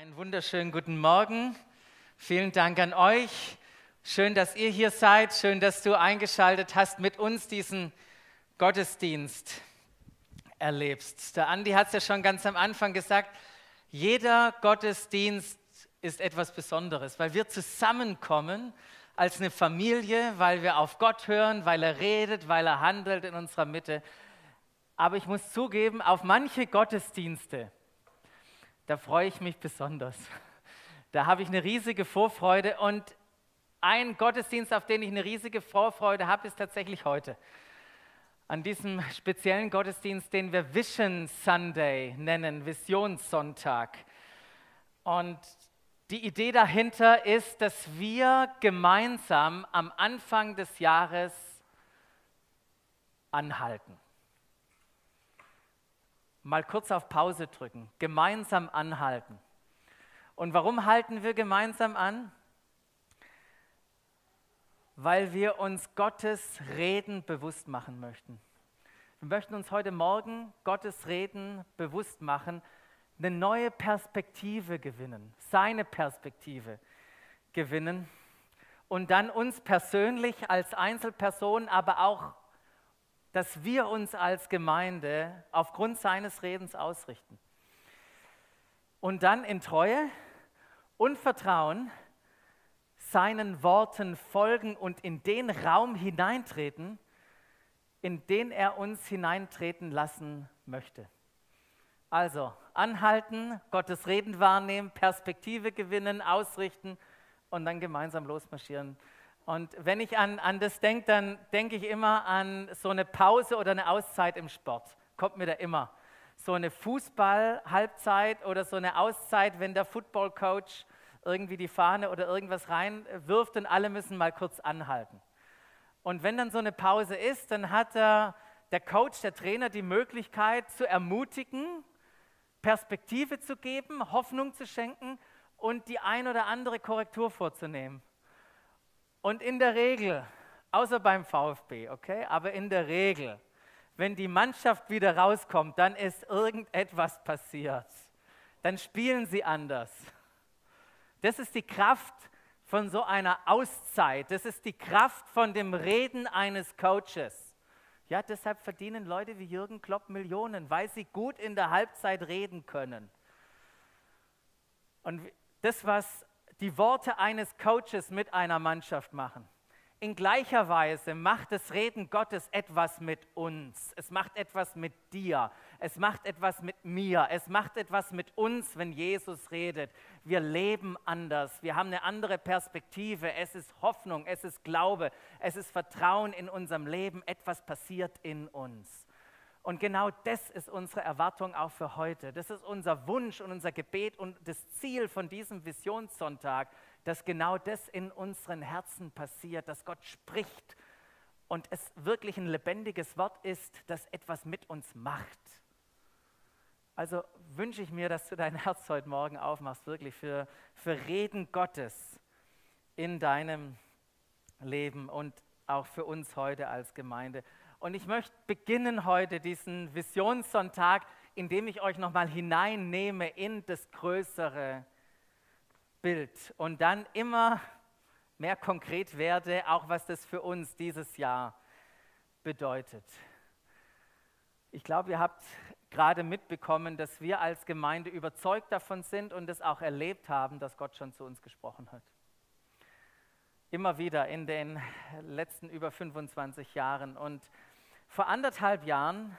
Einen wunderschönen guten Morgen. Vielen Dank an euch. Schön, dass ihr hier seid. Schön, dass du eingeschaltet hast, mit uns diesen Gottesdienst erlebst. Der Andi hat es ja schon ganz am Anfang gesagt. Jeder Gottesdienst ist etwas Besonderes, weil wir zusammenkommen als eine Familie, weil wir auf Gott hören, weil er redet, weil er handelt in unserer Mitte. Aber ich muss zugeben, auf manche Gottesdienste, da freue ich mich besonders. Da habe ich eine riesige Vorfreude und ein Gottesdienst, auf den ich eine riesige Vorfreude habe, ist tatsächlich heute. An diesem speziellen Gottesdienst, den wir Vision Sunday nennen, Visionssonntag. Und die Idee dahinter ist, dass wir gemeinsam am Anfang des Jahres anhalten mal kurz auf Pause drücken, gemeinsam anhalten. Und warum halten wir gemeinsam an? Weil wir uns Gottes Reden bewusst machen möchten. Wir möchten uns heute Morgen Gottes Reden bewusst machen, eine neue Perspektive gewinnen, seine Perspektive gewinnen und dann uns persönlich als Einzelperson, aber auch dass wir uns als Gemeinde aufgrund seines Redens ausrichten. Und dann in Treue und Vertrauen seinen Worten folgen und in den Raum hineintreten, in den er uns hineintreten lassen möchte. Also anhalten, Gottes Reden wahrnehmen, Perspektive gewinnen, ausrichten und dann gemeinsam losmarschieren und wenn ich an, an das denke, dann denke ich immer an so eine Pause oder eine Auszeit im Sport. Kommt mir da immer. So eine Fußball-Halbzeit oder so eine Auszeit, wenn der Football-Coach irgendwie die Fahne oder irgendwas reinwirft und alle müssen mal kurz anhalten. Und wenn dann so eine Pause ist, dann hat der, der Coach, der Trainer die Möglichkeit zu ermutigen, Perspektive zu geben, Hoffnung zu schenken und die ein oder andere Korrektur vorzunehmen. Und in der Regel, außer beim VfB, okay, aber in der Regel, wenn die Mannschaft wieder rauskommt, dann ist irgendetwas passiert. Dann spielen sie anders. Das ist die Kraft von so einer Auszeit. Das ist die Kraft von dem Reden eines Coaches. Ja, deshalb verdienen Leute wie Jürgen Klopp Millionen, weil sie gut in der Halbzeit reden können. Und das, was die Worte eines Coaches mit einer Mannschaft machen. In gleicher Weise macht das Reden Gottes etwas mit uns. Es macht etwas mit dir. Es macht etwas mit mir. Es macht etwas mit uns, wenn Jesus redet. Wir leben anders. Wir haben eine andere Perspektive. Es ist Hoffnung. Es ist Glaube. Es ist Vertrauen in unserem Leben. Etwas passiert in uns. Und genau das ist unsere Erwartung auch für heute. Das ist unser Wunsch und unser Gebet und das Ziel von diesem Visionssonntag, dass genau das in unseren Herzen passiert, dass Gott spricht und es wirklich ein lebendiges Wort ist, das etwas mit uns macht. Also wünsche ich mir, dass du dein Herz heute Morgen aufmachst, wirklich für, für Reden Gottes in deinem Leben und auch für uns heute als Gemeinde. Und ich möchte beginnen heute diesen Visionssonntag, indem ich euch nochmal hineinnehme in das größere Bild und dann immer mehr konkret werde, auch was das für uns dieses Jahr bedeutet. Ich glaube, ihr habt gerade mitbekommen, dass wir als Gemeinde überzeugt davon sind und es auch erlebt haben, dass Gott schon zu uns gesprochen hat. Immer wieder in den letzten über 25 Jahren. Und vor anderthalb Jahren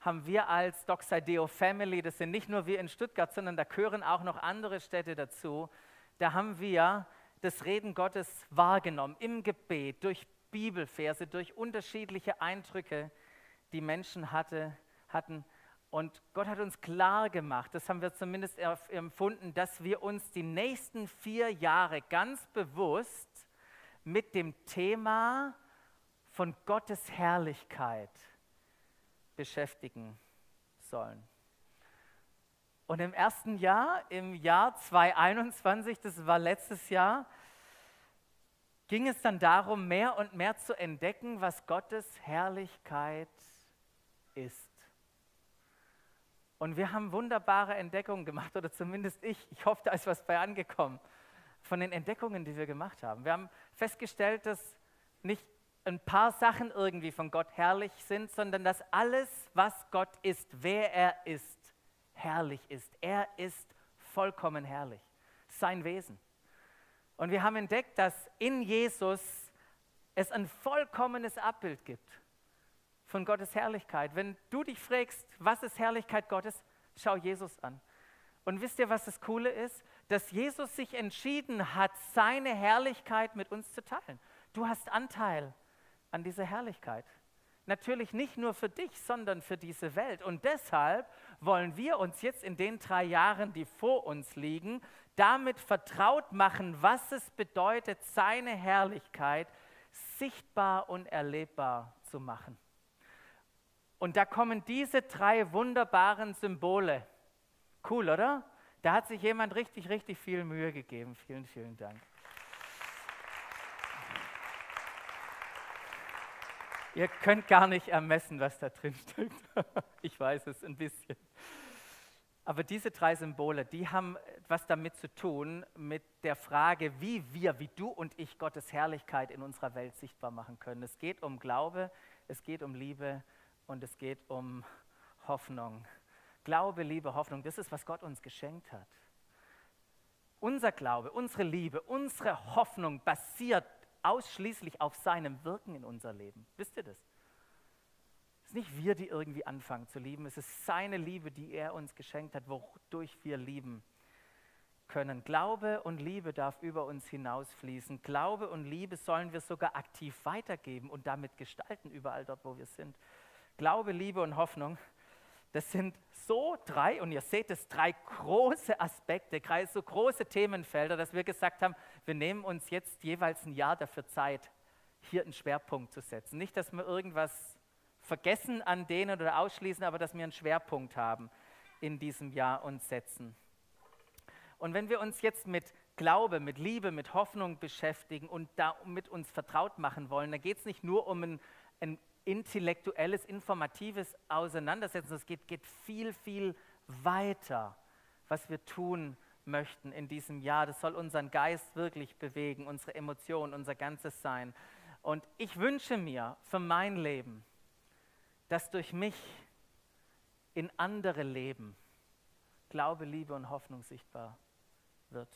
haben wir als Doxideo Family, das sind nicht nur wir in Stuttgart, sondern da gehören auch noch andere Städte dazu, da haben wir das Reden Gottes wahrgenommen im Gebet, durch Bibelverse, durch unterschiedliche Eindrücke, die Menschen hatte, hatten. Und Gott hat uns klar gemacht, das haben wir zumindest empfunden, dass wir uns die nächsten vier Jahre ganz bewusst mit dem Thema von Gottes Herrlichkeit beschäftigen sollen. Und im ersten Jahr, im Jahr 2021, das war letztes Jahr, ging es dann darum, mehr und mehr zu entdecken, was Gottes Herrlichkeit ist. Und wir haben wunderbare Entdeckungen gemacht, oder zumindest ich. Ich hoffe, da ist was bei angekommen von den Entdeckungen, die wir gemacht haben. Wir haben festgestellt, dass nicht ein paar Sachen irgendwie von Gott herrlich sind, sondern dass alles, was Gott ist, wer er ist, herrlich ist. Er ist vollkommen herrlich. Sein Wesen. Und wir haben entdeckt, dass in Jesus es ein vollkommenes Abbild gibt von Gottes Herrlichkeit. Wenn du dich fragst, was ist Herrlichkeit Gottes, schau Jesus an. Und wisst ihr, was das Coole ist? Dass Jesus sich entschieden hat, seine Herrlichkeit mit uns zu teilen. Du hast Anteil an dieser Herrlichkeit. Natürlich nicht nur für dich, sondern für diese Welt. Und deshalb wollen wir uns jetzt in den drei Jahren, die vor uns liegen, damit vertraut machen, was es bedeutet, seine Herrlichkeit sichtbar und erlebbar zu machen. Und da kommen diese drei wunderbaren Symbole. Cool, oder? Da hat sich jemand richtig, richtig viel Mühe gegeben. Vielen, vielen Dank. Ihr könnt gar nicht ermessen, was da drin steht. Ich weiß es ein bisschen. Aber diese drei Symbole, die haben was damit zu tun, mit der Frage, wie wir, wie du und ich Gottes Herrlichkeit in unserer Welt sichtbar machen können. Es geht um Glaube, es geht um Liebe und es geht um Hoffnung. Glaube, Liebe, Hoffnung, das ist, was Gott uns geschenkt hat. Unser Glaube, unsere Liebe, unsere Hoffnung basiert ausschließlich auf seinem Wirken in unser Leben. Wisst ihr das? Es ist nicht wir, die irgendwie anfangen zu lieben, es ist seine Liebe, die er uns geschenkt hat, wodurch wir lieben können. Glaube und Liebe darf über uns hinausfließen. Glaube und Liebe sollen wir sogar aktiv weitergeben und damit gestalten, überall dort, wo wir sind. Glaube, Liebe und Hoffnung, das sind so drei, und ihr seht es, drei große Aspekte, so große Themenfelder, dass wir gesagt haben, wir nehmen uns jetzt jeweils ein Jahr dafür Zeit, hier einen Schwerpunkt zu setzen. Nicht, dass wir irgendwas vergessen an denen oder ausschließen, aber dass wir einen Schwerpunkt haben in diesem Jahr und setzen. Und wenn wir uns jetzt mit Glaube, mit Liebe, mit Hoffnung beschäftigen und damit uns vertraut machen wollen, dann geht es nicht nur um ein, ein intellektuelles, informatives Auseinandersetzen. Es geht, geht viel, viel weiter, was wir tun möchten in diesem Jahr. Das soll unseren Geist wirklich bewegen, unsere Emotionen, unser ganzes Sein. Und ich wünsche mir für mein Leben, dass durch mich in andere Leben Glaube, Liebe und Hoffnung sichtbar wird.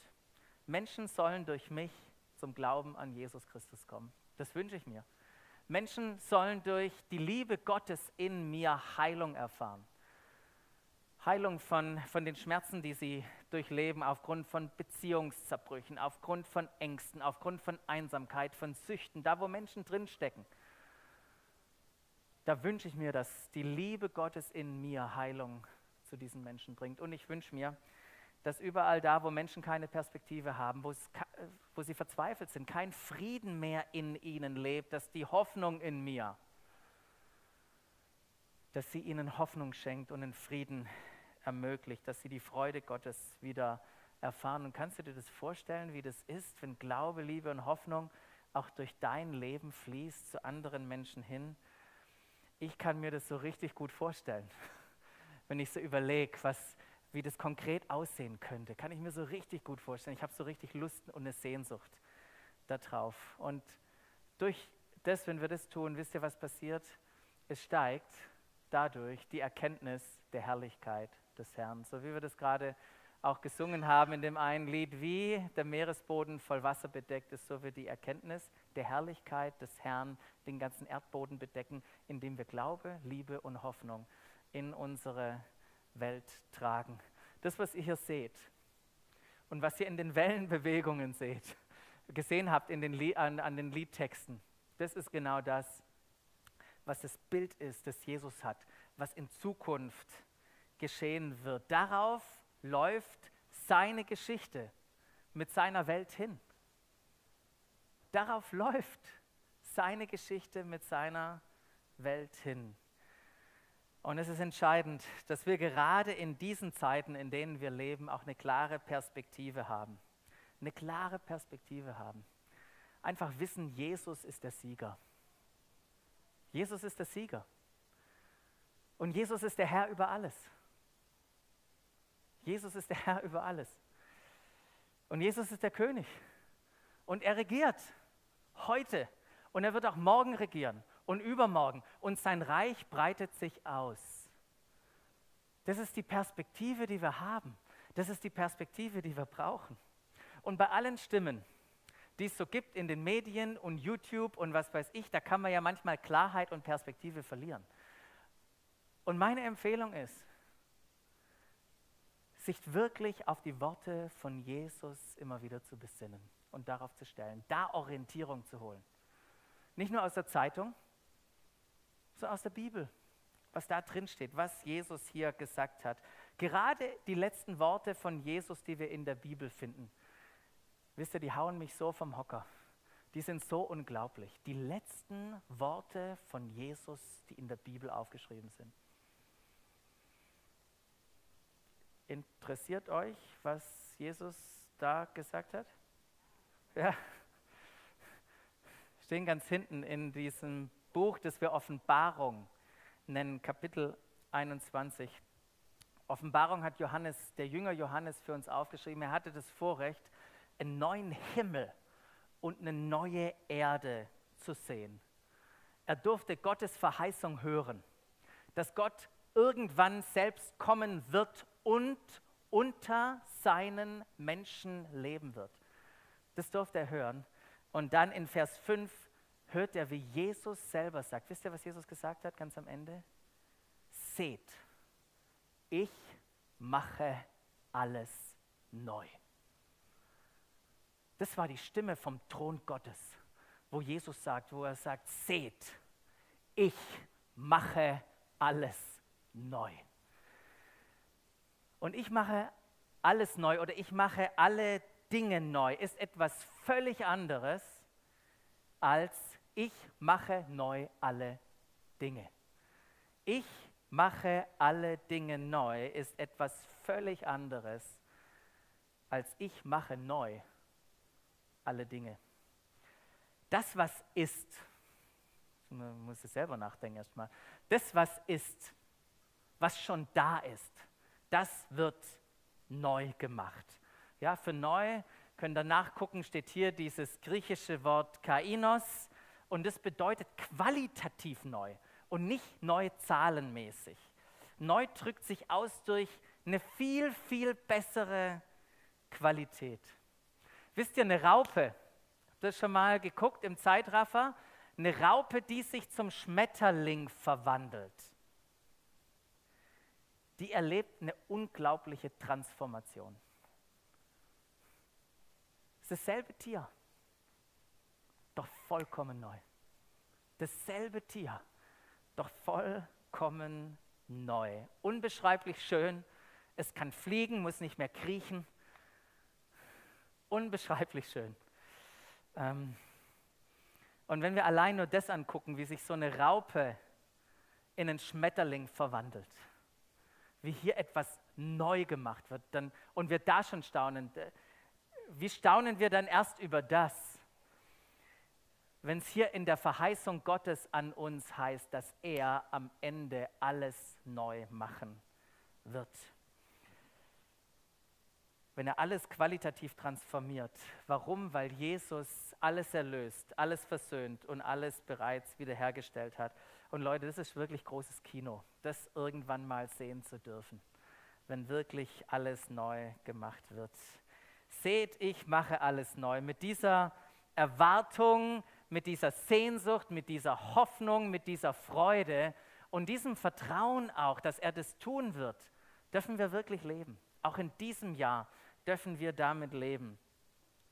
Menschen sollen durch mich zum Glauben an Jesus Christus kommen. Das wünsche ich mir. Menschen sollen durch die Liebe Gottes in mir Heilung erfahren. Heilung von, von den Schmerzen, die sie durchleben, aufgrund von Beziehungszerbrüchen, aufgrund von Ängsten, aufgrund von Einsamkeit, von Süchten, da wo Menschen drinstecken. Da wünsche ich mir, dass die Liebe Gottes in mir Heilung zu diesen Menschen bringt. Und ich wünsche mir, dass überall da, wo Menschen keine Perspektive haben, wo sie verzweifelt sind, kein Frieden mehr in ihnen lebt, dass die Hoffnung in mir, dass sie ihnen Hoffnung schenkt und einen Frieden ermöglicht, dass sie die Freude Gottes wieder erfahren. Und kannst du dir das vorstellen, wie das ist, wenn Glaube, Liebe und Hoffnung auch durch dein Leben fließt zu anderen Menschen hin? Ich kann mir das so richtig gut vorstellen, wenn ich so überlege, was wie das konkret aussehen könnte, kann ich mir so richtig gut vorstellen. Ich habe so richtig Lust und eine Sehnsucht darauf. Und durch das, wenn wir das tun, wisst ihr, was passiert? Es steigt dadurch die Erkenntnis der Herrlichkeit des Herrn. So wie wir das gerade auch gesungen haben in dem einen Lied, wie der Meeresboden voll Wasser bedeckt ist, so wird die Erkenntnis der Herrlichkeit des Herrn den ganzen Erdboden bedecken, indem wir Glaube, Liebe und Hoffnung in unsere Welt tragen. Das, was ihr hier seht und was ihr in den Wellenbewegungen seht, gesehen habt in den an, an den Liedtexten, das ist genau das, was das Bild ist, das Jesus hat, was in Zukunft geschehen wird. Darauf läuft seine Geschichte mit seiner Welt hin. Darauf läuft seine Geschichte mit seiner Welt hin. Und es ist entscheidend, dass wir gerade in diesen Zeiten, in denen wir leben, auch eine klare Perspektive haben. Eine klare Perspektive haben. Einfach wissen, Jesus ist der Sieger. Jesus ist der Sieger. Und Jesus ist der Herr über alles. Jesus ist der Herr über alles. Und Jesus ist der König. Und er regiert heute. Und er wird auch morgen regieren und übermorgen. Und sein Reich breitet sich aus. Das ist die Perspektive, die wir haben. Das ist die Perspektive, die wir brauchen. Und bei allen Stimmen, die es so gibt in den Medien und YouTube und was weiß ich, da kann man ja manchmal Klarheit und Perspektive verlieren. Und meine Empfehlung ist, sich wirklich auf die Worte von Jesus immer wieder zu besinnen und darauf zu stellen, da Orientierung zu holen. Nicht nur aus der Zeitung, sondern aus der Bibel, was da drin steht, was Jesus hier gesagt hat. Gerade die letzten Worte von Jesus, die wir in der Bibel finden, wisst ihr, die hauen mich so vom Hocker. Die sind so unglaublich. Die letzten Worte von Jesus, die in der Bibel aufgeschrieben sind. Interessiert euch, was Jesus da gesagt hat? Ja. Stehen ganz hinten in diesem Buch, das wir Offenbarung nennen, Kapitel 21. Offenbarung hat Johannes, der Jünger Johannes für uns aufgeschrieben. Er hatte das Vorrecht, einen neuen Himmel und eine neue Erde zu sehen. Er durfte Gottes Verheißung hören, dass Gott irgendwann selbst kommen wird und unter seinen Menschen leben wird. Das durfte er hören. Und dann in Vers 5 hört er, wie Jesus selber sagt. Wisst ihr, was Jesus gesagt hat ganz am Ende? Seht, ich mache alles neu. Das war die Stimme vom Thron Gottes, wo Jesus sagt, wo er sagt, seht, ich mache alles neu. Und ich mache alles neu oder ich mache alle Dinge neu ist etwas völlig anderes als ich mache neu alle Dinge. Ich mache alle Dinge neu ist etwas völlig anderes als ich mache neu alle Dinge. Das, was ist, man muss es selber nachdenken erstmal, das, was ist, was schon da ist, das wird neu gemacht. Ja, für neu könnt ihr nachgucken, steht hier dieses griechische Wort kainos und das bedeutet qualitativ neu und nicht neu zahlenmäßig. Neu drückt sich aus durch eine viel, viel bessere Qualität. Wisst ihr, eine Raupe, habt ihr schon mal geguckt im Zeitraffer? Eine Raupe, die sich zum Schmetterling verwandelt die erlebt eine unglaubliche Transformation. Es ist dasselbe Tier, doch vollkommen neu. Dasselbe Tier, doch vollkommen neu. Unbeschreiblich schön. Es kann fliegen, muss nicht mehr kriechen. Unbeschreiblich schön. Ähm, und wenn wir allein nur das angucken, wie sich so eine Raupe in einen Schmetterling verwandelt, wie hier etwas neu gemacht wird dann, und wir da schon staunen. Wie staunen wir dann erst über das, wenn es hier in der Verheißung Gottes an uns heißt, dass er am Ende alles neu machen wird. Wenn er alles qualitativ transformiert. Warum? Weil Jesus alles erlöst, alles versöhnt und alles bereits wiederhergestellt hat. Und Leute, das ist wirklich großes Kino, das irgendwann mal sehen zu dürfen, wenn wirklich alles neu gemacht wird. Seht, ich mache alles neu. Mit dieser Erwartung, mit dieser Sehnsucht, mit dieser Hoffnung, mit dieser Freude und diesem Vertrauen auch, dass er das tun wird, dürfen wir wirklich leben. Auch in diesem Jahr dürfen wir damit leben.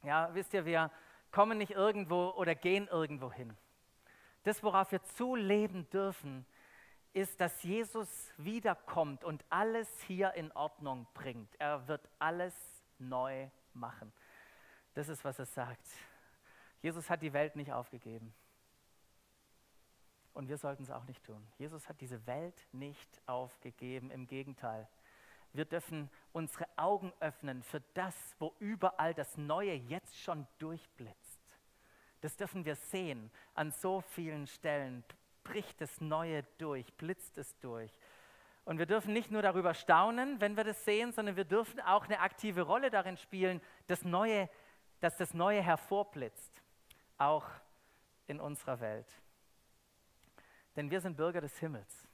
Ja, wisst ihr, wir kommen nicht irgendwo oder gehen irgendwo hin. Das, worauf wir zuleben dürfen, ist, dass Jesus wiederkommt und alles hier in Ordnung bringt. Er wird alles neu machen. Das ist, was er sagt. Jesus hat die Welt nicht aufgegeben. Und wir sollten es auch nicht tun. Jesus hat diese Welt nicht aufgegeben. Im Gegenteil. Wir dürfen unsere Augen öffnen für das, wo überall das Neue jetzt schon durchblitzt. Das dürfen wir sehen. An so vielen Stellen bricht das Neue durch, blitzt es durch. Und wir dürfen nicht nur darüber staunen, wenn wir das sehen, sondern wir dürfen auch eine aktive Rolle darin spielen, das Neue, dass das Neue hervorblitzt, auch in unserer Welt. Denn wir sind Bürger des Himmels.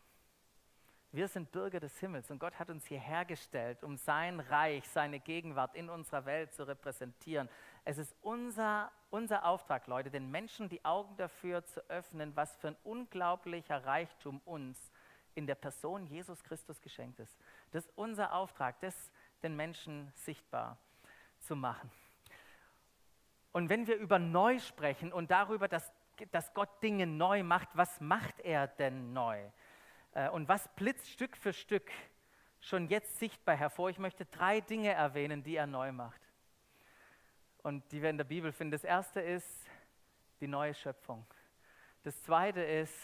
Wir sind Bürger des Himmels und Gott hat uns hierher gestellt, um sein Reich, seine Gegenwart in unserer Welt zu repräsentieren. Es ist unser, unser Auftrag, Leute, den Menschen die Augen dafür zu öffnen, was für ein unglaublicher Reichtum uns in der Person Jesus Christus geschenkt ist. Das ist unser Auftrag, das den Menschen sichtbar zu machen. Und wenn wir über neu sprechen und darüber, dass, dass Gott Dinge neu macht, was macht er denn neu? Äh, und was blitzt Stück für Stück schon jetzt sichtbar hervor? Ich möchte drei Dinge erwähnen, die er neu macht und die wir in der Bibel finden. Das erste ist die neue Schöpfung. Das zweite ist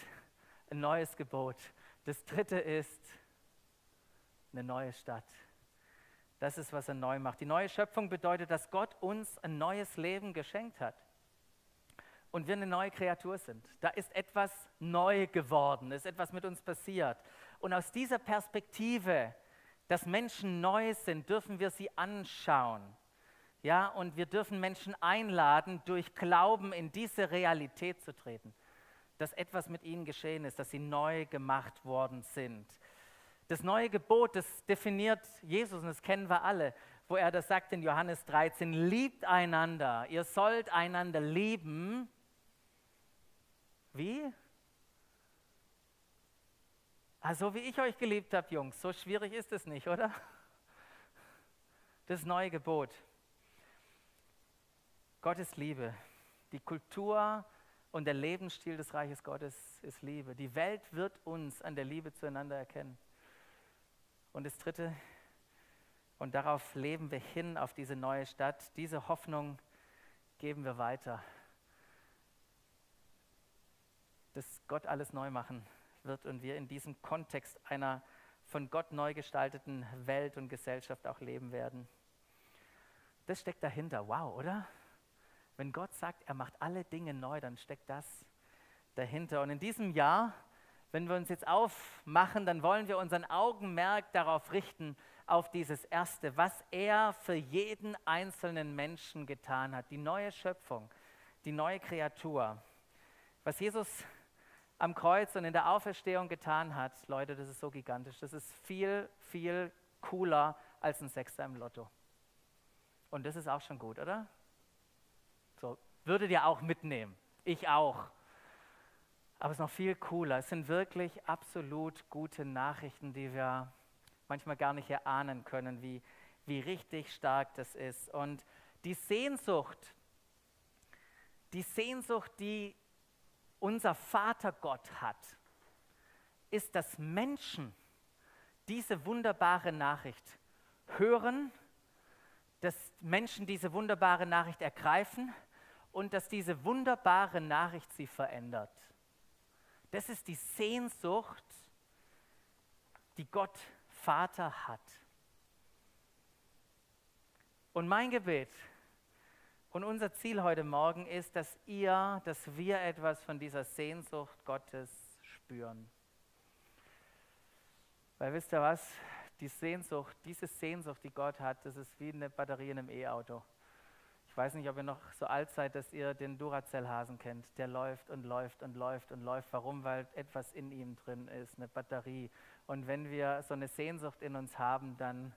ein neues Gebot. Das dritte ist eine neue Stadt. Das ist, was er neu macht. Die neue Schöpfung bedeutet, dass Gott uns ein neues Leben geschenkt hat und wir eine neue Kreatur sind. Da ist etwas neu geworden, ist etwas mit uns passiert. Und aus dieser Perspektive, dass Menschen neu sind, dürfen wir sie anschauen. Ja, und wir dürfen Menschen einladen, durch Glauben in diese Realität zu treten, dass etwas mit ihnen geschehen ist, dass sie neu gemacht worden sind. Das neue Gebot, das definiert Jesus und das kennen wir alle, wo er das sagt in Johannes 13, liebt einander, ihr sollt einander lieben, wie? Also wie ich euch geliebt habe, Jungs, so schwierig ist es nicht, oder? Das neue Gebot. Gottes Liebe. Die Kultur und der Lebensstil des Reiches Gottes ist Liebe. Die Welt wird uns an der Liebe zueinander erkennen. Und das Dritte, und darauf leben wir hin, auf diese neue Stadt. Diese Hoffnung geben wir weiter dass Gott alles neu machen wird und wir in diesem Kontext einer von Gott neu gestalteten Welt und Gesellschaft auch leben werden. Das steckt dahinter. Wow, oder? Wenn Gott sagt, er macht alle Dinge neu, dann steckt das dahinter. Und in diesem Jahr, wenn wir uns jetzt aufmachen, dann wollen wir unseren Augenmerk darauf richten, auf dieses Erste, was er für jeden einzelnen Menschen getan hat. Die neue Schöpfung, die neue Kreatur. Was Jesus am Kreuz und in der Auferstehung getan hat, Leute, das ist so gigantisch. Das ist viel, viel cooler als ein Sechster im Lotto. Und das ist auch schon gut, oder? Würdet ihr auch mitnehmen. Ich auch. Aber es ist noch viel cooler. Es sind wirklich absolut gute Nachrichten, die wir manchmal gar nicht erahnen können, wie, wie richtig stark das ist. Und die Sehnsucht, die Sehnsucht, die unser Vater Gott hat, ist, dass Menschen diese wunderbare Nachricht hören, dass Menschen diese wunderbare Nachricht ergreifen und dass diese wunderbare Nachricht sie verändert. Das ist die Sehnsucht, die Gott Vater hat. Und mein Gebet und unser Ziel heute Morgen ist, dass ihr, dass wir etwas von dieser Sehnsucht Gottes spüren. Weil wisst ihr was? Die Sehnsucht, diese Sehnsucht, die Gott hat, das ist wie eine Batterie in einem E-Auto. Ich weiß nicht, ob ihr noch so alt seid, dass ihr den Duracell-Hasen kennt. Der läuft und läuft und läuft und läuft. Warum? Weil etwas in ihm drin ist, eine Batterie. Und wenn wir so eine Sehnsucht in uns haben, dann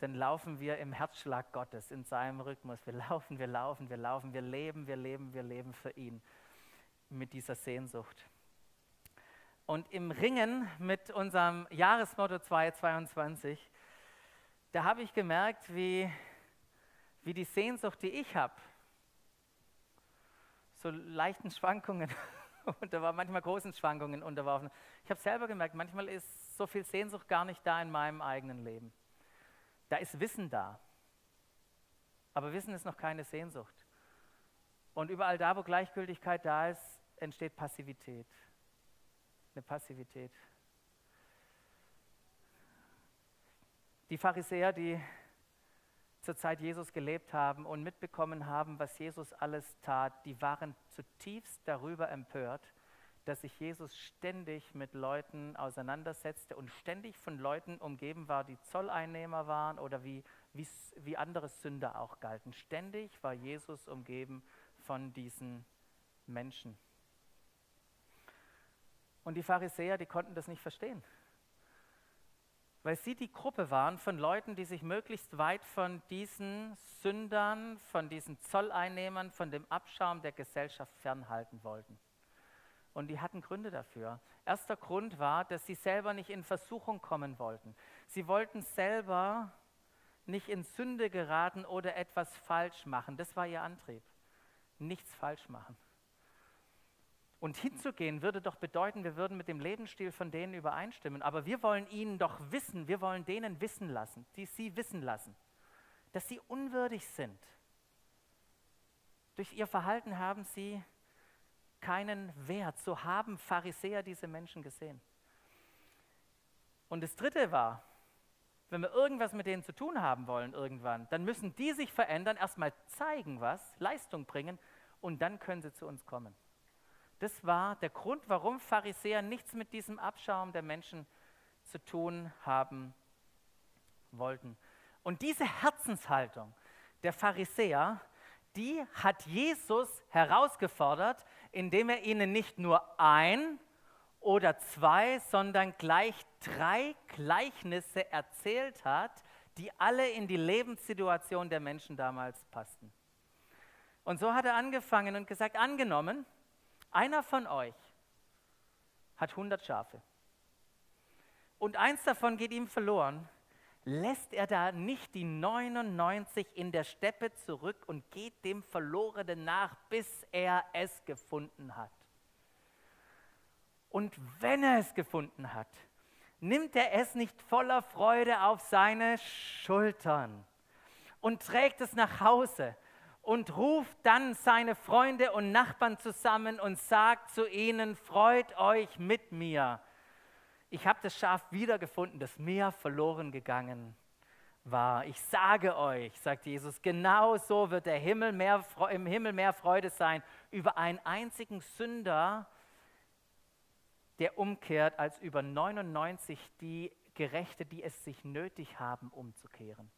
dann laufen wir im Herzschlag Gottes, in seinem Rhythmus. Wir laufen, wir laufen, wir laufen, wir leben, wir leben, wir leben für ihn mit dieser Sehnsucht. Und im Ringen mit unserem Jahresmotto 2022, da habe ich gemerkt, wie, wie die Sehnsucht, die ich habe, so leichten Schwankungen und da war manchmal großen Schwankungen unterworfen. Ich habe selber gemerkt, manchmal ist so viel Sehnsucht gar nicht da in meinem eigenen Leben. Da ist Wissen da. Aber Wissen ist noch keine Sehnsucht. Und überall da, wo Gleichgültigkeit da ist, entsteht Passivität. Eine Passivität. Die Pharisäer, die zur Zeit Jesus gelebt haben und mitbekommen haben, was Jesus alles tat, die waren zutiefst darüber empört, dass sich Jesus ständig mit Leuten auseinandersetzte und ständig von Leuten umgeben war, die Zolleinnehmer waren oder wie, wie, wie andere Sünder auch galten. Ständig war Jesus umgeben von diesen Menschen. Und die Pharisäer, die konnten das nicht verstehen. Weil sie die Gruppe waren von Leuten, die sich möglichst weit von diesen Sündern, von diesen Zolleinnehmern, von dem Abschaum der Gesellschaft fernhalten wollten. Und die hatten Gründe dafür. Erster Grund war, dass sie selber nicht in Versuchung kommen wollten. Sie wollten selber nicht in Sünde geraten oder etwas falsch machen. Das war ihr Antrieb. Nichts falsch machen. Und hinzugehen würde doch bedeuten, wir würden mit dem Lebensstil von denen übereinstimmen. Aber wir wollen ihnen doch wissen, wir wollen denen wissen lassen, die sie wissen lassen, dass sie unwürdig sind. Durch ihr Verhalten haben sie keinen Wert. So haben Pharisäer diese Menschen gesehen. Und das Dritte war, wenn wir irgendwas mit denen zu tun haben wollen irgendwann, dann müssen die sich verändern, erstmal zeigen was, Leistung bringen und dann können sie zu uns kommen. Das war der Grund, warum Pharisäer nichts mit diesem Abschaum der Menschen zu tun haben wollten. Und diese Herzenshaltung der Pharisäer, die hat Jesus herausgefordert, indem er ihnen nicht nur ein oder zwei, sondern gleich drei Gleichnisse erzählt hat, die alle in die Lebenssituation der Menschen damals passten. Und so hat er angefangen und gesagt, angenommen, einer von euch hat 100 Schafe und eins davon geht ihm verloren, lässt er da nicht die 99 in der Steppe zurück und geht dem Verlorenen nach, bis er es gefunden hat. Und wenn er es gefunden hat, nimmt er es nicht voller Freude auf seine Schultern und trägt es nach Hause und ruft dann seine Freunde und Nachbarn zusammen und sagt zu ihnen, freut euch mit mir. Ich habe das Schaf wiedergefunden, das mir verloren gegangen war. Ich sage euch, sagt Jesus, genau so wird der Himmel mehr, im Himmel mehr Freude sein über einen einzigen Sünder, der umkehrt, als über 99 die Gerechte, die es sich nötig haben, umzukehren.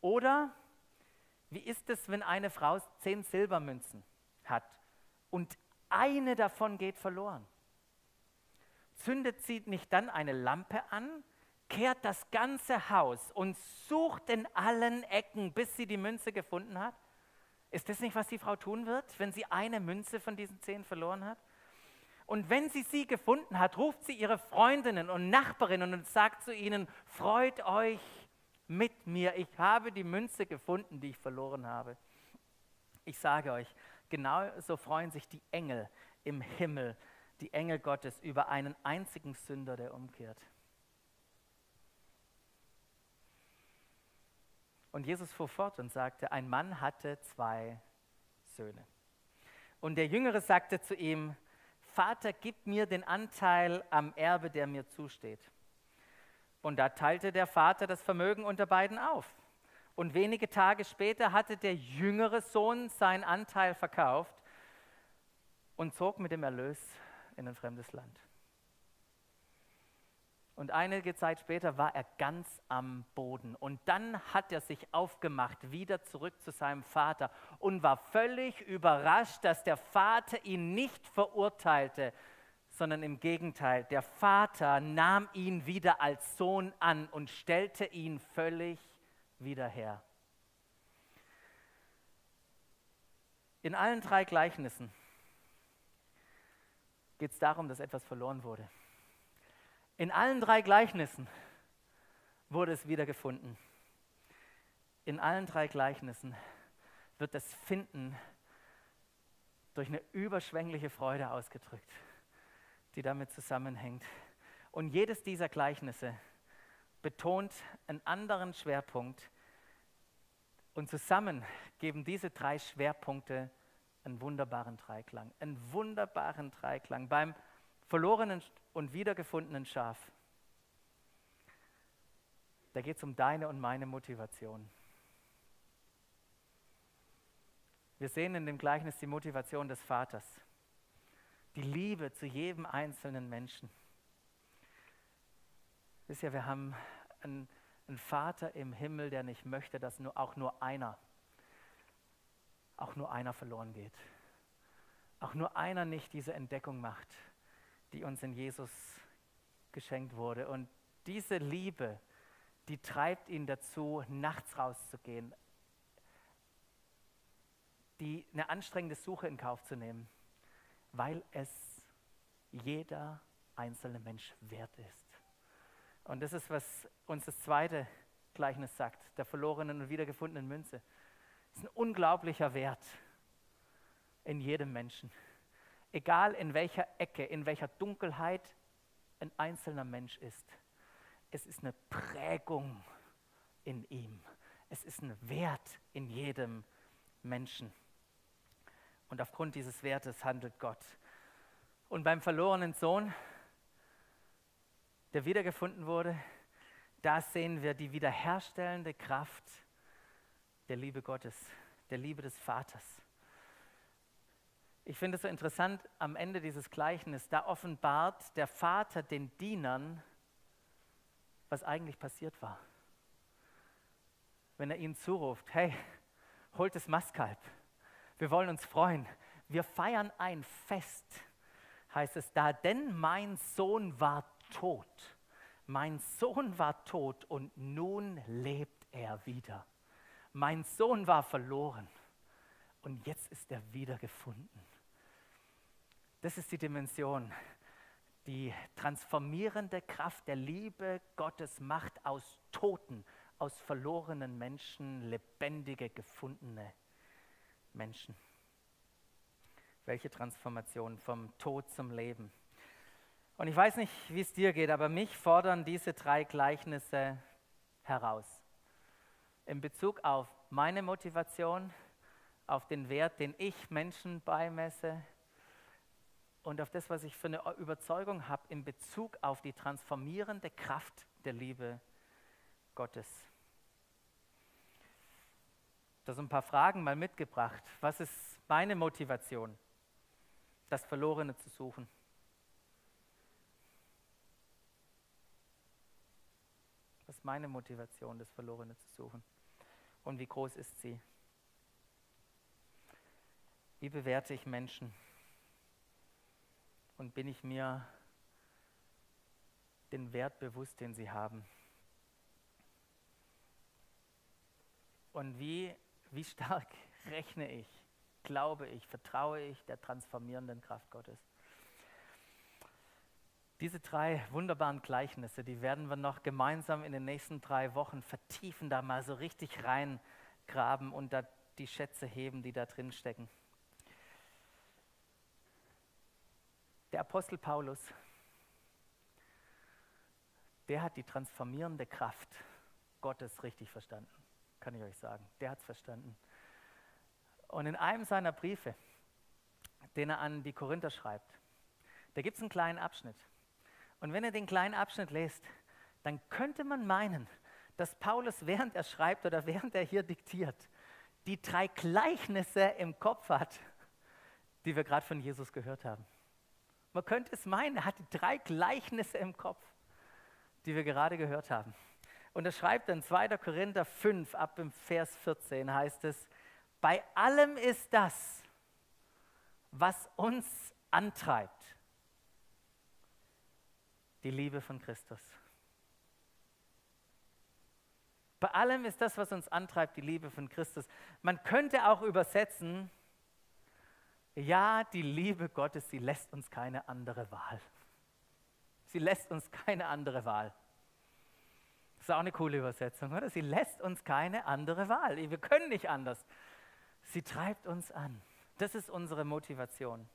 Oder wie ist es, wenn eine Frau zehn Silbermünzen hat und eine davon geht verloren? Zündet sie nicht dann eine Lampe an, kehrt das ganze Haus und sucht in allen Ecken, bis sie die Münze gefunden hat? Ist das nicht, was die Frau tun wird, wenn sie eine Münze von diesen zehn verloren hat? Und wenn sie sie gefunden hat, ruft sie ihre Freundinnen und Nachbarinnen und sagt zu ihnen, freut euch mit mir. Ich habe die Münze gefunden, die ich verloren habe. Ich sage euch, genau so freuen sich die Engel im Himmel, die Engel Gottes, über einen einzigen Sünder, der umkehrt. Und Jesus fuhr fort und sagte, ein Mann hatte zwei Söhne. Und der Jüngere sagte zu ihm, Vater, gib mir den Anteil am Erbe, der mir zusteht. Und da teilte der Vater das Vermögen unter beiden auf. Und wenige Tage später hatte der jüngere Sohn seinen Anteil verkauft und zog mit dem Erlös in ein fremdes Land. Und einige Zeit später war er ganz am Boden. Und dann hat er sich aufgemacht, wieder zurück zu seinem Vater und war völlig überrascht, dass der Vater ihn nicht verurteilte, sondern im Gegenteil, der Vater nahm ihn wieder als Sohn an und stellte ihn völlig wieder her. In allen drei Gleichnissen geht es darum, dass etwas verloren wurde. In allen drei Gleichnissen wurde es wiedergefunden. In allen drei Gleichnissen wird das Finden durch eine überschwängliche Freude ausgedrückt die damit zusammenhängt. Und jedes dieser Gleichnisse betont einen anderen Schwerpunkt. Und zusammen geben diese drei Schwerpunkte einen wunderbaren Dreiklang. Einen wunderbaren Dreiklang. Beim verlorenen und wiedergefundenen Schaf, da geht es um deine und meine Motivation. Wir sehen in dem Gleichnis die Motivation des Vaters, die Liebe zu jedem einzelnen Menschen. Wisst ihr, wir haben einen, einen Vater im Himmel, der nicht möchte, dass nur, auch nur einer, auch nur einer verloren geht. Auch nur einer nicht diese Entdeckung macht, die uns in Jesus geschenkt wurde. Und diese Liebe, die treibt ihn dazu, nachts rauszugehen, die eine anstrengende Suche in Kauf zu nehmen, weil es jeder einzelne Mensch wert ist. Und das ist, was uns das zweite Gleichnis sagt, der verlorenen und wiedergefundenen Münze. Es ist ein unglaublicher Wert in jedem Menschen. Egal in welcher Ecke, in welcher Dunkelheit ein einzelner Mensch ist. Es ist eine Prägung in ihm. Es ist ein Wert in jedem Menschen. Und aufgrund dieses Wertes handelt Gott. Und beim verlorenen Sohn, der wiedergefunden wurde, da sehen wir die wiederherstellende Kraft der Liebe Gottes, der Liebe des Vaters. Ich finde es so interessant, am Ende dieses Gleichnisses, da offenbart der Vater den Dienern, was eigentlich passiert war. Wenn er ihnen zuruft, hey, holt das Mastkalb, wir wollen uns freuen. Wir feiern ein Fest, heißt es da, denn mein Sohn war tot. Mein Sohn war tot und nun lebt er wieder. Mein Sohn war verloren und jetzt ist er wiedergefunden. Das ist die Dimension, die transformierende Kraft der Liebe Gottes macht aus Toten, aus verlorenen Menschen lebendige, gefundene Menschen. Welche Transformation vom Tod zum Leben. Und ich weiß nicht, wie es dir geht, aber mich fordern diese drei Gleichnisse heraus. In Bezug auf meine Motivation, auf den Wert, den ich Menschen beimesse und auf das, was ich für eine Überzeugung habe in Bezug auf die transformierende Kraft der Liebe Gottes da so ein paar Fragen mal mitgebracht. Was ist meine Motivation, das Verlorene zu suchen? Was ist meine Motivation, das Verlorene zu suchen? Und wie groß ist sie? Wie bewerte ich Menschen? Und bin ich mir den Wert bewusst, den sie haben? Und wie wie stark rechne ich, glaube ich, vertraue ich der transformierenden Kraft Gottes? Diese drei wunderbaren Gleichnisse, die werden wir noch gemeinsam in den nächsten drei Wochen vertiefen, da mal so richtig reingraben und da die Schätze heben, die da drin stecken. Der Apostel Paulus, der hat die transformierende Kraft Gottes richtig verstanden kann ich euch sagen. Der hat es verstanden. Und in einem seiner Briefe, den er an die Korinther schreibt, da gibt es einen kleinen Abschnitt. Und wenn ihr den kleinen Abschnitt lest, dann könnte man meinen, dass Paulus, während er schreibt oder während er hier diktiert, die drei Gleichnisse im Kopf hat, die wir gerade von Jesus gehört haben. Man könnte es meinen, er hat die drei Gleichnisse im Kopf, die wir gerade gehört haben. Und er schreibt in 2. Korinther 5 ab im Vers 14 heißt es, bei allem ist das, was uns antreibt, die Liebe von Christus. Bei allem ist das, was uns antreibt, die Liebe von Christus. Man könnte auch übersetzen, ja, die Liebe Gottes, sie lässt uns keine andere Wahl. Sie lässt uns keine andere Wahl. Ist auch eine coole Übersetzung, oder? Sie lässt uns keine andere Wahl. Wir können nicht anders. Sie treibt uns an. Das ist unsere Motivation.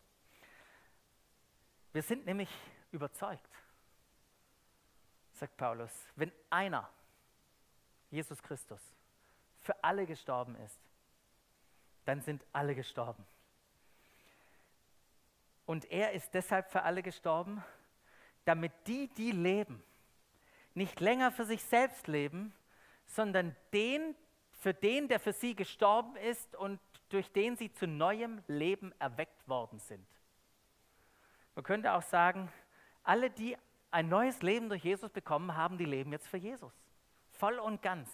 Wir sind nämlich überzeugt, sagt Paulus, wenn einer, Jesus Christus, für alle gestorben ist, dann sind alle gestorben. Und er ist deshalb für alle gestorben, damit die, die leben, nicht länger für sich selbst leben, sondern den, für den, der für sie gestorben ist und durch den sie zu neuem Leben erweckt worden sind. Man könnte auch sagen, alle, die ein neues Leben durch Jesus bekommen haben, die leben jetzt für Jesus. Voll und ganz.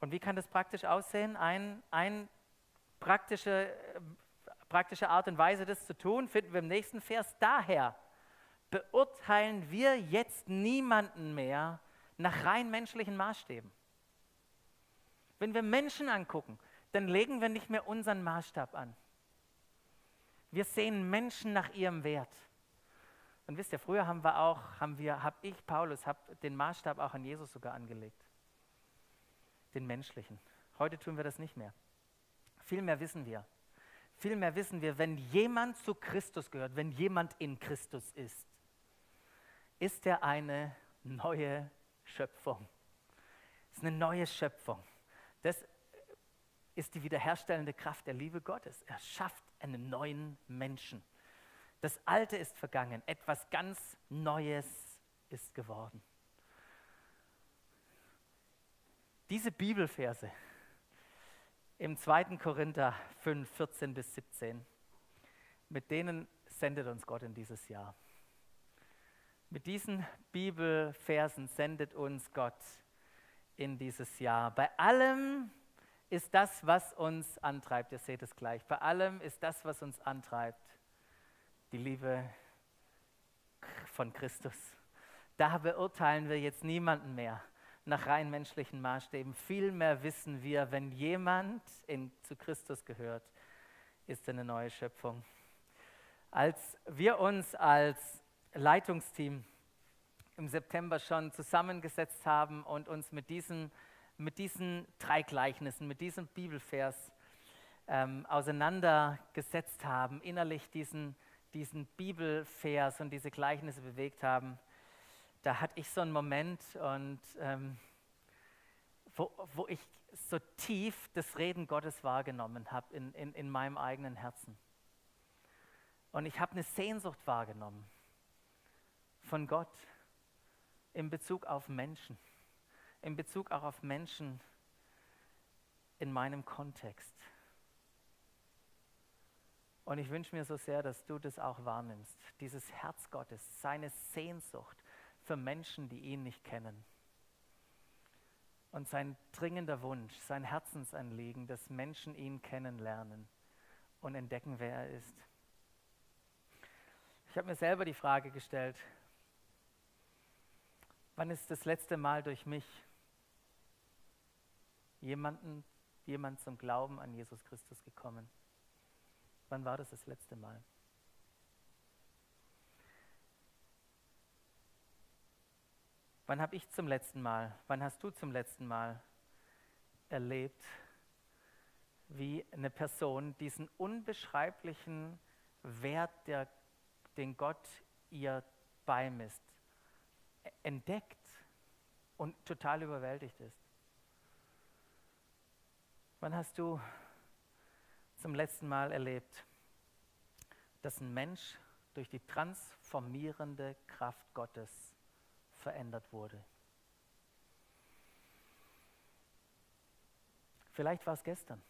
Und wie kann das praktisch aussehen? Ein, ein praktische, praktische Art und Weise, das zu tun, finden wir im nächsten Vers. Daher beurteilen wir jetzt niemanden mehr nach rein menschlichen Maßstäben. Wenn wir Menschen angucken, dann legen wir nicht mehr unseren Maßstab an. Wir sehen Menschen nach ihrem Wert. Und wisst ihr, früher haben wir auch, haben wir, habe ich, Paulus, habe den Maßstab auch an Jesus sogar angelegt. Den menschlichen. Heute tun wir das nicht mehr. Vielmehr wissen wir, vielmehr wissen wir, wenn jemand zu Christus gehört, wenn jemand in Christus ist, ist er eine neue Schöpfung. Es ist eine neue Schöpfung. Das ist die wiederherstellende Kraft der Liebe Gottes. Er schafft einen neuen Menschen. Das Alte ist vergangen, etwas ganz Neues ist geworden. Diese Bibelverse im 2. Korinther 5, 14 bis 17, mit denen sendet uns Gott in dieses Jahr. Mit diesen Bibelversen sendet uns Gott in dieses Jahr. Bei allem ist das, was uns antreibt, ihr seht es gleich, bei allem ist das, was uns antreibt, die Liebe von Christus. Da beurteilen wir jetzt niemanden mehr nach rein menschlichen Maßstäben. Vielmehr wissen wir, wenn jemand in, zu Christus gehört, ist er eine neue Schöpfung. Als wir uns als Leitungsteam im September schon zusammengesetzt haben und uns mit diesen, mit diesen drei Gleichnissen, mit diesem Bibelvers ähm, auseinandergesetzt haben, innerlich diesen, diesen Bibelvers und diese Gleichnisse bewegt haben, da hatte ich so einen Moment und ähm, wo, wo ich so tief das Reden Gottes wahrgenommen habe in, in, in meinem eigenen Herzen. Und ich habe eine Sehnsucht wahrgenommen von Gott in Bezug auf Menschen, in Bezug auch auf Menschen in meinem Kontext. Und ich wünsche mir so sehr, dass du das auch wahrnimmst, dieses Herz Gottes, seine Sehnsucht für Menschen, die ihn nicht kennen. Und sein dringender Wunsch, sein Herzensanliegen, dass Menschen ihn kennenlernen und entdecken, wer er ist. Ich habe mir selber die Frage gestellt, Wann ist das letzte Mal durch mich jemanden, jemand zum Glauben an Jesus Christus gekommen? Wann war das das letzte Mal? Wann habe ich zum letzten Mal, wann hast du zum letzten Mal erlebt, wie eine Person diesen unbeschreiblichen Wert, der, den Gott ihr beimisst, entdeckt und total überwältigt ist. Wann hast du zum letzten Mal erlebt, dass ein Mensch durch die transformierende Kraft Gottes verändert wurde? Vielleicht war es gestern.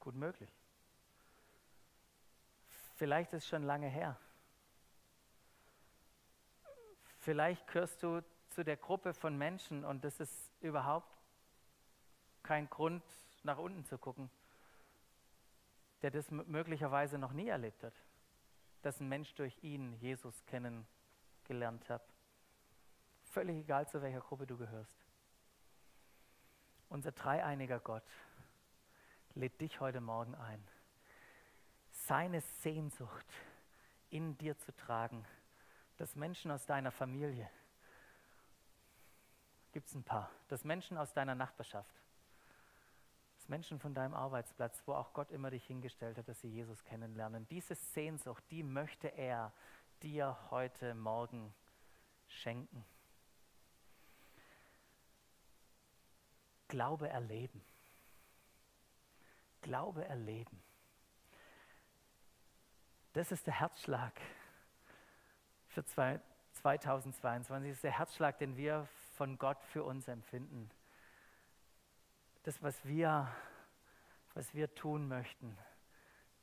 Gut möglich. Vielleicht ist es schon lange her. Vielleicht gehörst du zu der Gruppe von Menschen und das ist überhaupt kein Grund, nach unten zu gucken, der das möglicherweise noch nie erlebt hat, dass ein Mensch durch ihn Jesus kennengelernt hat. Völlig egal, zu welcher Gruppe du gehörst. Unser dreieiniger Gott lädt dich heute Morgen ein, seine Sehnsucht in dir zu tragen dass Menschen aus deiner Familie, gibt es ein paar, dass Menschen aus deiner Nachbarschaft, dass Menschen von deinem Arbeitsplatz, wo auch Gott immer dich hingestellt hat, dass sie Jesus kennenlernen. Diese Sehnsucht, die möchte er dir heute Morgen schenken. Glaube erleben. Glaube erleben. Das ist der Herzschlag für 2022. Das ist der Herzschlag, den wir von Gott für uns empfinden. das, was wir, was wir tun möchten.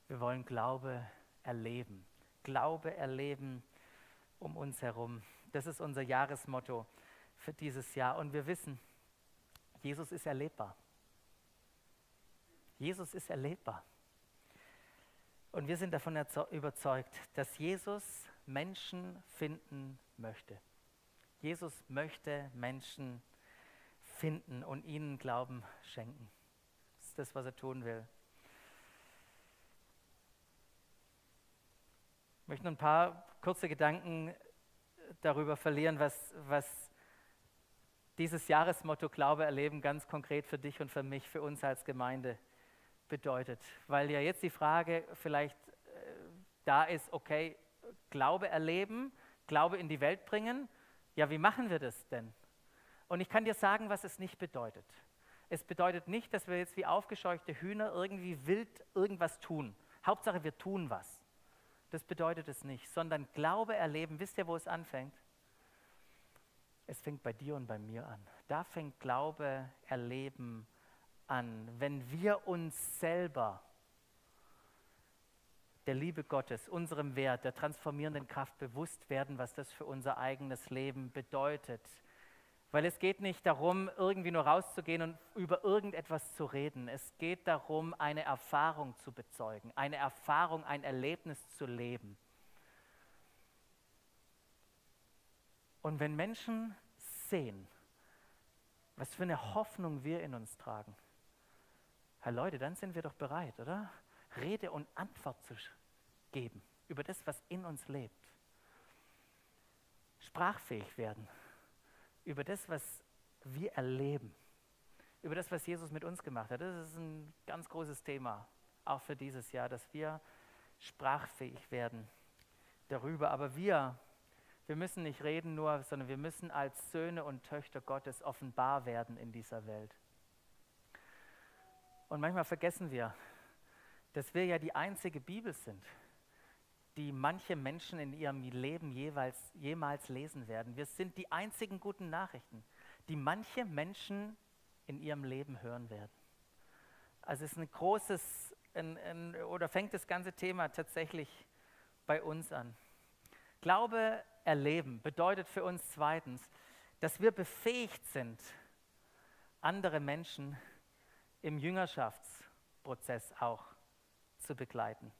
Wir wollen Glaube erleben. Glaube erleben um uns herum. Das ist unser Jahresmotto für dieses Jahr. Und wir wissen, Jesus ist erlebbar. Jesus ist erlebbar. Und wir sind davon überzeugt, dass Jesus Menschen finden möchte. Jesus möchte Menschen finden und ihnen Glauben schenken. Das ist das, was er tun will. Ich möchte ein paar kurze Gedanken darüber verlieren, was, was dieses Jahresmotto Glaube erleben ganz konkret für dich und für mich, für uns als Gemeinde bedeutet. Weil ja jetzt die Frage vielleicht äh, da ist, okay, Glaube erleben, Glaube in die Welt bringen, ja, wie machen wir das denn? Und ich kann dir sagen, was es nicht bedeutet. Es bedeutet nicht, dass wir jetzt wie aufgescheuchte Hühner irgendwie wild irgendwas tun. Hauptsache, wir tun was. Das bedeutet es nicht, sondern Glaube erleben, wisst ihr, wo es anfängt? Es fängt bei dir und bei mir an. Da fängt Glaube erleben an, wenn wir uns selber der Liebe Gottes, unserem Wert, der transformierenden Kraft bewusst werden, was das für unser eigenes Leben bedeutet. Weil es geht nicht darum, irgendwie nur rauszugehen und über irgendetwas zu reden. Es geht darum, eine Erfahrung zu bezeugen, eine Erfahrung, ein Erlebnis zu leben. Und wenn Menschen sehen, was für eine Hoffnung wir in uns tragen, Herr Leute, dann sind wir doch bereit, oder? Rede und Antwort zu geben über das, was in uns lebt. Sprachfähig werden über das, was wir erleben, über das, was Jesus mit uns gemacht hat. Das ist ein ganz großes Thema, auch für dieses Jahr, dass wir sprachfähig werden darüber. Aber wir, wir müssen nicht reden nur, sondern wir müssen als Söhne und Töchter Gottes offenbar werden in dieser Welt. Und manchmal vergessen wir, dass wir ja die einzige Bibel sind, die manche Menschen in ihrem Leben jeweils, jemals lesen werden. Wir sind die einzigen guten Nachrichten, die manche Menschen in ihrem Leben hören werden. Also es ist ein großes, ein, ein, oder fängt das ganze Thema tatsächlich bei uns an. Glaube erleben bedeutet für uns zweitens, dass wir befähigt sind, andere Menschen im Jüngerschaftsprozess auch zu begleiten.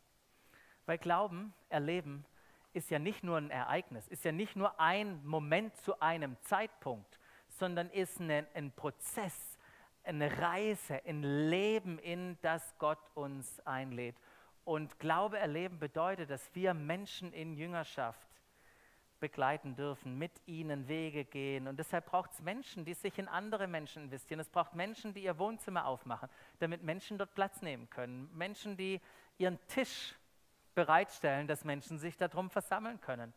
Weil Glauben, Erleben, ist ja nicht nur ein Ereignis, ist ja nicht nur ein Moment zu einem Zeitpunkt, sondern ist ein, ein Prozess, eine Reise, ein Leben, in das Gott uns einlädt. Und Glaube erleben bedeutet, dass wir Menschen in Jüngerschaft begleiten dürfen, mit ihnen Wege gehen. Und deshalb braucht es Menschen, die sich in andere Menschen investieren. Es braucht Menschen, die ihr Wohnzimmer aufmachen, damit Menschen dort Platz nehmen können. Menschen, die ihren Tisch bereitstellen, dass Menschen sich darum versammeln können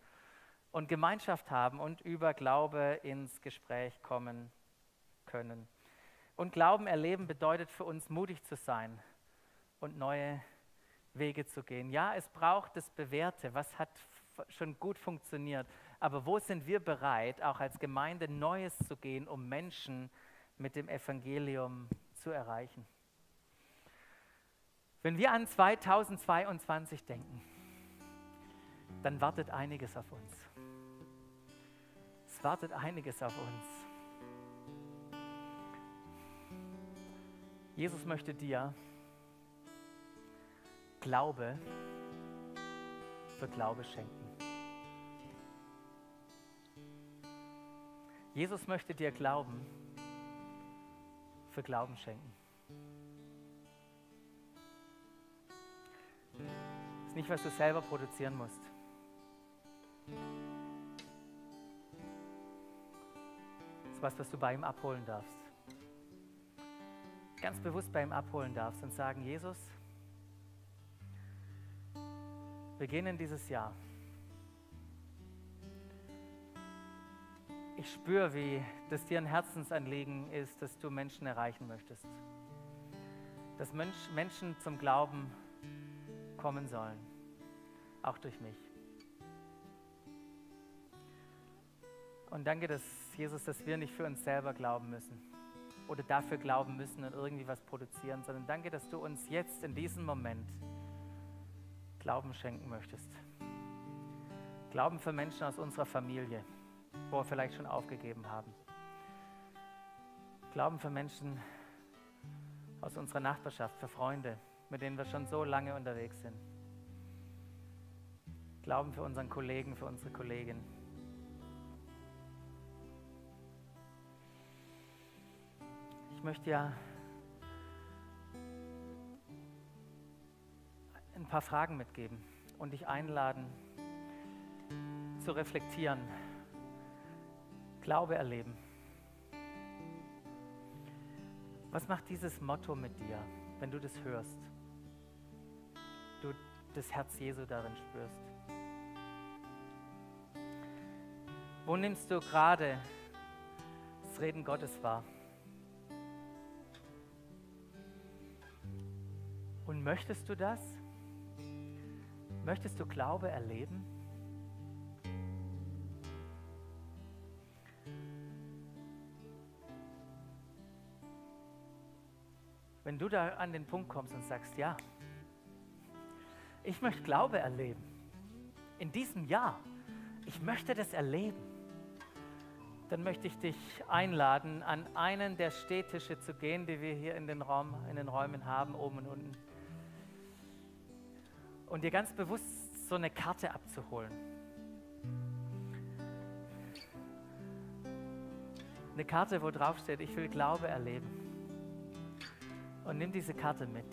und Gemeinschaft haben und über Glaube ins Gespräch kommen können. Und Glauben erleben bedeutet für uns mutig zu sein und neue Wege zu gehen. Ja, es braucht das Bewährte, was hat schon gut funktioniert. Aber wo sind wir bereit, auch als Gemeinde Neues zu gehen, um Menschen mit dem Evangelium zu erreichen? Wenn wir an 2022 denken, dann wartet einiges auf uns. Es wartet einiges auf uns. Jesus möchte dir Glaube für Glaube schenken. Jesus möchte dir Glauben für Glauben schenken. Das ist nicht, was du selber produzieren musst. Das ist was, was du bei ihm abholen darfst. Ganz bewusst bei ihm abholen darfst und sagen, Jesus, wir gehen in dieses Jahr. Ich spüre, wie das dir ein Herzensanliegen ist, dass du Menschen erreichen möchtest. Dass Mensch, Menschen zum Glauben kommen sollen, auch durch mich. Und danke, dass Jesus, dass wir nicht für uns selber glauben müssen, oder dafür glauben müssen und irgendwie was produzieren, sondern danke, dass du uns jetzt in diesem Moment Glauben schenken möchtest. Glauben für Menschen aus unserer Familie, wo wir vielleicht schon aufgegeben haben. Glauben für Menschen aus unserer Nachbarschaft, für Freunde, mit denen wir schon so lange unterwegs sind. Glauben für unseren Kollegen, für unsere Kollegin. Ich möchte ja ein paar Fragen mitgeben und dich einladen, zu reflektieren, Glaube erleben. Was macht dieses Motto mit dir, wenn du das hörst? Du das Herz Jesu darin spürst. Wo nimmst du gerade das Reden Gottes wahr? Und möchtest du das? Möchtest du Glaube erleben? Wenn du da an den Punkt kommst und sagst, ja, ich möchte Glaube erleben, in diesem Jahr, ich möchte das erleben, dann möchte ich dich einladen, an einen der Städtische zu gehen, die wir hier in den, Raum, in den Räumen haben, oben und unten. Und dir ganz bewusst so eine Karte abzuholen. Eine Karte, wo drauf steht, ich will Glaube erleben. Und nimm diese Karte mit.